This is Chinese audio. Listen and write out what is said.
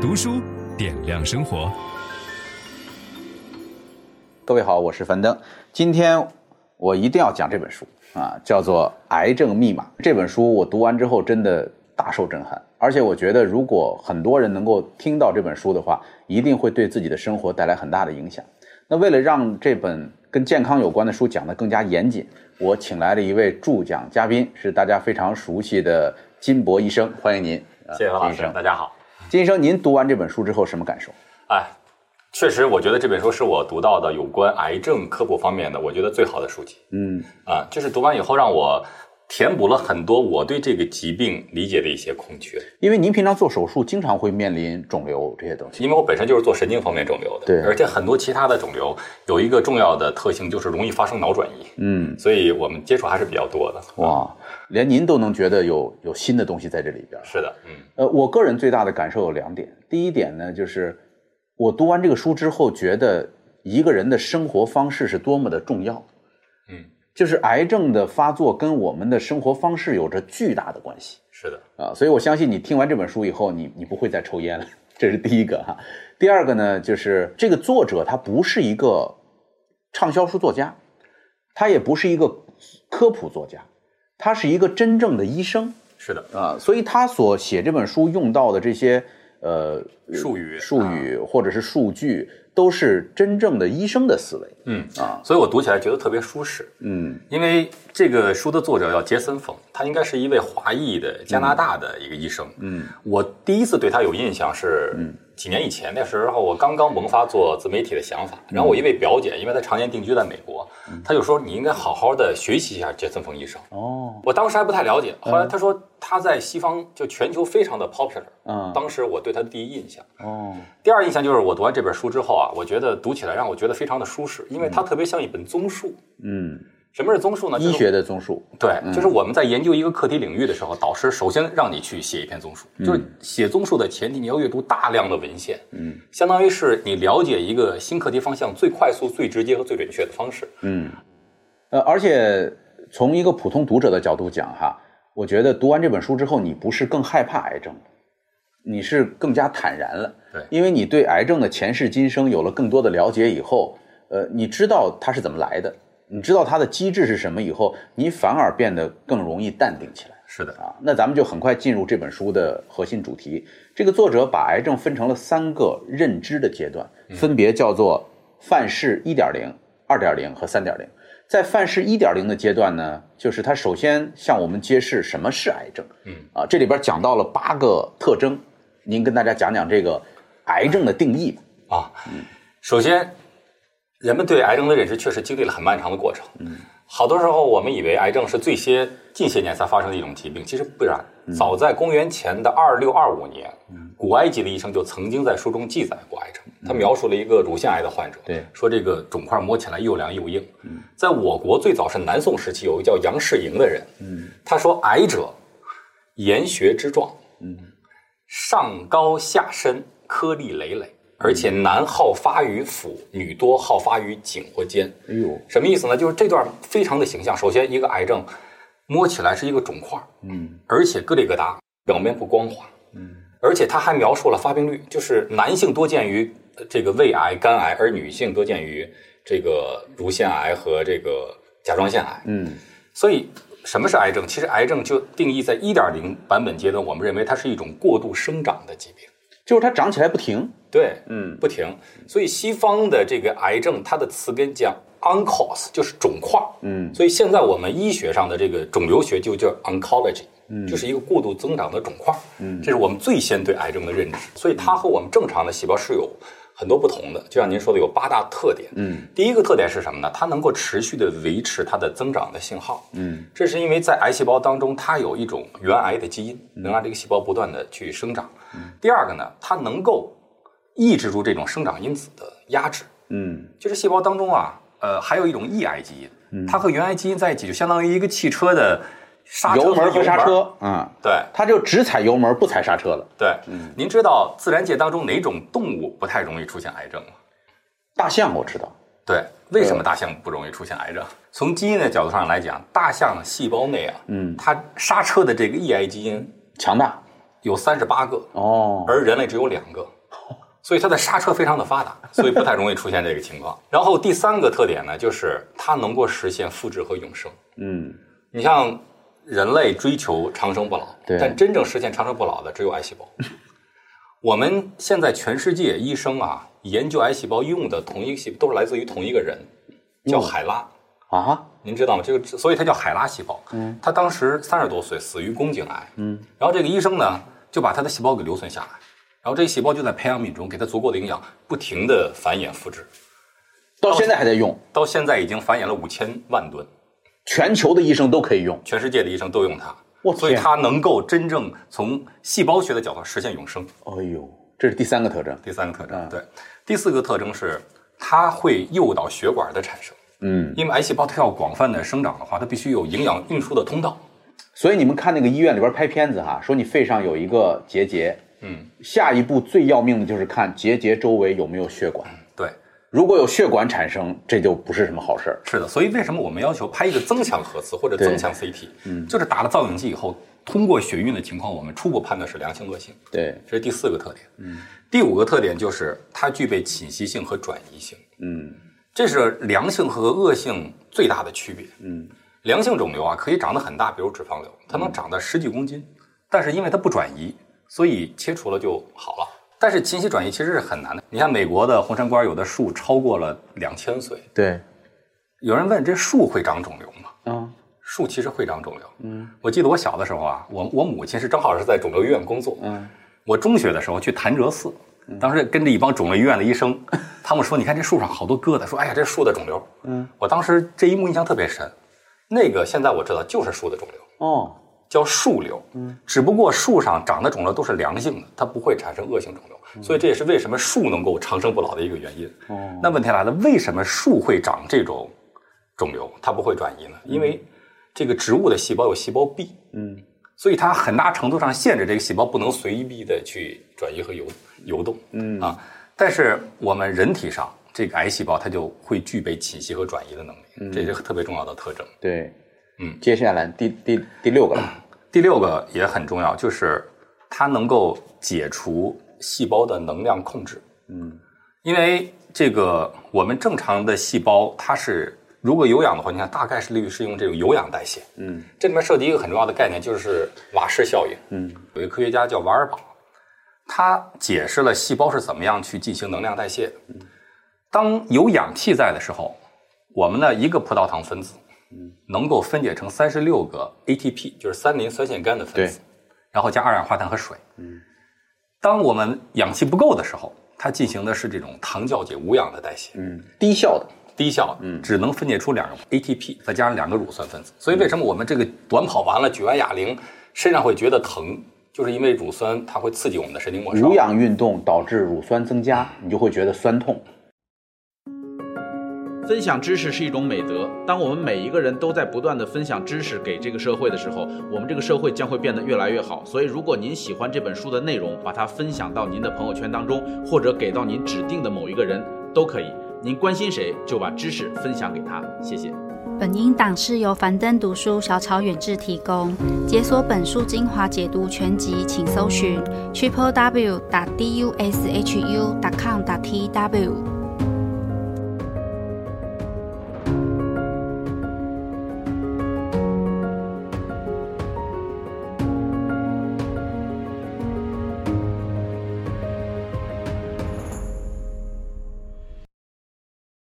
读书点亮生活。各位好，我是樊登。今天我一定要讲这本书啊，叫做《癌症密码》。这本书我读完之后，真的大受震撼。而且我觉得，如果很多人能够听到这本书的话，一定会对自己的生活带来很大的影响。那为了让这本跟健康有关的书讲得更加严谨，我请来了一位助讲嘉宾，是大家非常熟悉的金博医生，欢迎您。谢谢何老师，大家好。金医生，您读完这本书之后什么感受？哎，确实，我觉得这本书是我读到的有关癌症科普方面的，我觉得最好的书籍。嗯，啊，就是读完以后让我填补了很多我对这个疾病理解的一些空缺。因为您平常做手术经常会面临肿瘤这些东西。因为我本身就是做神经方面肿瘤的，对，而且很多其他的肿瘤有一个重要的特性，就是容易发生脑转移。嗯，所以我们接触还是比较多的。哇，连您都能觉得有有新的东西在这里边。是的，嗯，呃，我个人最大的感受有两点。第一点呢，就是我读完这个书之后，觉得一个人的生活方式是多么的重要。嗯。就是癌症的发作跟我们的生活方式有着巨大的关系。是的啊，所以我相信你听完这本书以后，你你不会再抽烟了，这是第一个哈。第二个呢，就是这个作者他不是一个畅销书作家，他也不是一个科普作家，他是一个真正的医生。是的啊，所以他所写这本书用到的这些呃术语、术语或者是数据。都是真正的医生的思维，嗯啊，所以我读起来觉得特别舒适，嗯，因为这个书的作者叫杰森·冯，他应该是一位华裔的加拿大的一个医生，嗯，我第一次对他有印象是，嗯。几年以前，那时候我刚刚萌发做自媒体的想法，然后我一位表姐，因为她常年定居在美国，她就说你应该好好的学习一下杰森·冯医生。哦，我当时还不太了解，后来她说他在西方就全球非常的 popular。嗯，当时我对他的第一印象。哦，第二印象就是我读完这本书之后啊，我觉得读起来让我觉得非常的舒适，因为它特别像一本综述。嗯。什么是综述呢？医学的综述，对，就是我们在研究一个课题领域的时候，导师首先让你去写一篇综述，就是写综述的前提，你要阅读大量的文献，嗯，相当于是你了解一个新课题方向最快速、最直接和最准确的方式，嗯，呃，而且从一个普通读者的角度讲，哈，我觉得读完这本书之后，你不是更害怕癌症，你是更加坦然了，对，因为你对癌症的前世今生有了更多的了解以后，呃，你知道它是怎么来的。你知道它的机制是什么以后，你反而变得更容易淡定起来。是的啊，那咱们就很快进入这本书的核心主题。这个作者把癌症分成了三个认知的阶段，分别叫做范式一点零、二点零和三点零。在范式一点零的阶段呢，就是他首先向我们揭示什么是癌症。嗯啊，这里边讲到了八个特征，您跟大家讲讲这个癌症的定义吧。啊，嗯，首先。人们对癌症的认知确实经历了很漫长的过程。嗯，好多时候我们以为癌症是最些近些年才发生的一种疾病，其实不然。早在公元前的二六二五年，古埃及的医生就曾经在书中记载过癌症。他描述了一个乳腺癌的患者，对，说这个肿块摸起来又凉又硬。嗯，在我国最早是南宋时期，有一个叫杨士莹的人，嗯，他说癌者，岩穴之状，嗯，上高下深，颗粒累累。而且男好发于腹，女多好发于颈或肩。哎呦，什么意思呢？就是这段非常的形象。首先，一个癌症摸起来是一个肿块，嗯，而且疙里疙瘩，表面不光滑，嗯，而且他还描述了发病率，就是男性多见于这个胃癌、肝癌，而女性多见于这个乳腺癌和这个甲状腺癌。嗯，所以什么是癌症？其实癌症就定义在一点零版本阶段，我们认为它是一种过度生长的疾病。就是它长起来不停，对，嗯，不停。所以西方的这个癌症，它的词根叫 oncosis，就是肿块，嗯。所以现在我们医学上的这个肿瘤学就叫 oncology，嗯，就是一个过度增长的肿块，嗯，这是我们最先对癌症的认知。所以它和我们正常的细胞是有很多不同的，就像您说的，有八大特点，嗯。第一个特点是什么呢？它能够持续的维持它的增长的信号，嗯。这是因为在癌细胞当中，它有一种原癌的基因，能让这个细胞不断的去生长。第二个呢，它能够抑制住这种生长因子的压制。嗯，就是细胞当中啊，呃，还有一种抑癌基因，它和原癌基因在一起，就相当于一个汽车的刹车油门和刹车。嗯，对，它就只踩油门不踩刹车了。对，嗯，您知道自然界当中哪种动物不太容易出现癌症吗？大象我知道。对，为什么大象不容易出现癌症？从基因的角度上来讲，大象细胞内啊，嗯，它刹车的这个抑癌基因强大。有三十八个哦，而人类只有两个，所以它的刹车非常的发达，所以不太容易出现这个情况。然后第三个特点呢，就是它能够实现复制和永生。嗯，你像人类追求长生不老，但真正实现长生不老的只有癌细胞。我们现在全世界医生啊，研究癌细胞用的同一个细胞都是来自于同一个人，叫海拉。啊，您知道吗？这个所以它叫海拉细胞。嗯，他当时三十多岁，死于宫颈癌。嗯，然后这个医生呢，就把他的细胞给留存下来，然后这些细胞就在培养皿中给他足够的营养，不停的繁衍复制，到现在还在用，到现在已经繁衍了五千万吨，全球的医生都可以用，全世界的医生都用它。我所以它能够真正从细胞学的角度实现永生。哎呦，这是第三个特征。第三个特征，对，第四个特征是它会诱导血管的产生。嗯，因为癌细胞它要广泛的生长的话，它必须有营养运输的通道。所以你们看那个医院里边拍片子哈，说你肺上有一个结节，嗯，下一步最要命的就是看结节周围有没有血管。对，如果有血管产生，这就不是什么好事儿。是的，所以为什么我们要求拍一个增强核磁或者增强 CT？嗯，就是打了造影剂以后，通过血运的情况，我们初步判断是良性恶性。对，这是第四个特点。嗯，第五个特点就是它具备侵袭性和转移性。嗯。这是良性和恶性最大的区别。嗯，良性肿瘤啊，可以长得很大，比如脂肪瘤，它能长到十几公斤，但是因为它不转移，所以切除了就好了。但是侵袭转移其实是很难的。你看美国的红杉关有的树超过了两千岁。对，有人问这树会长肿瘤吗？嗯，树其实会长肿瘤。嗯，我记得我小的时候啊，我我母亲是正好是在肿瘤医院工作。嗯，我中学的时候去潭柘寺。当时跟着一帮肿瘤医院的医生，他们说：“你看这树上好多疙瘩。”说：“哎呀，这是树的肿瘤。”嗯，我当时这一幕印象特别深。那个现在我知道就是树的肿瘤哦，叫树瘤。嗯，只不过树上长的肿瘤都是良性的，它不会产生恶性肿瘤。所以这也是为什么树能够长生不老的一个原因。哦，那问题来了，为什么树会长这种肿瘤，它不会转移呢？因为这个植物的细胞有细胞壁。嗯。所以它很大程度上限制这个细胞不能随意的去转移和游游动，嗯啊，但是我们人体上这个癌细胞它就会具备侵袭和转移的能力，嗯、这是特别重要的特征。对，嗯，接下来第第第六个了，第六个也很重要，就是它能够解除细胞的能量控制，嗯，因为这个我们正常的细胞它是。如果有氧的话，你看大概是率是用这种有氧代谢。嗯，这里面涉及一个很重要的概念，就是瓦氏效应。嗯，有一个科学家叫瓦尔堡，他解释了细胞是怎么样去进行能量代谢当有氧气在的时候，我们的一个葡萄糖分子，嗯，能够分解成三十六个 ATP，就是三磷酸腺苷的分子，然后加二氧化碳和水。嗯，当我们氧气不够的时候，它进行的是这种糖酵解无氧的代谢。嗯，低效的。低效，嗯，只能分解出两个 ATP，再加上两个乳酸分子。所以为什么我们这个短跑完了举完哑铃，身上会觉得疼，就是因为乳酸它会刺激我们的神经末梢。无氧运动导致乳酸增加，你就会觉得酸痛。分享知识是一种美德。当我们每一个人都在不断的分享知识给这个社会的时候，我们这个社会将会变得越来越好。所以，如果您喜欢这本书的内容，把它分享到您的朋友圈当中，或者给到您指定的某一个人，都可以。您关心谁，就把知识分享给他。谢谢。本音档是由樊登读书小草远志提供。解锁本书精华解读全集，请搜寻 triple w 打 d u s h u 打 com 打 t w。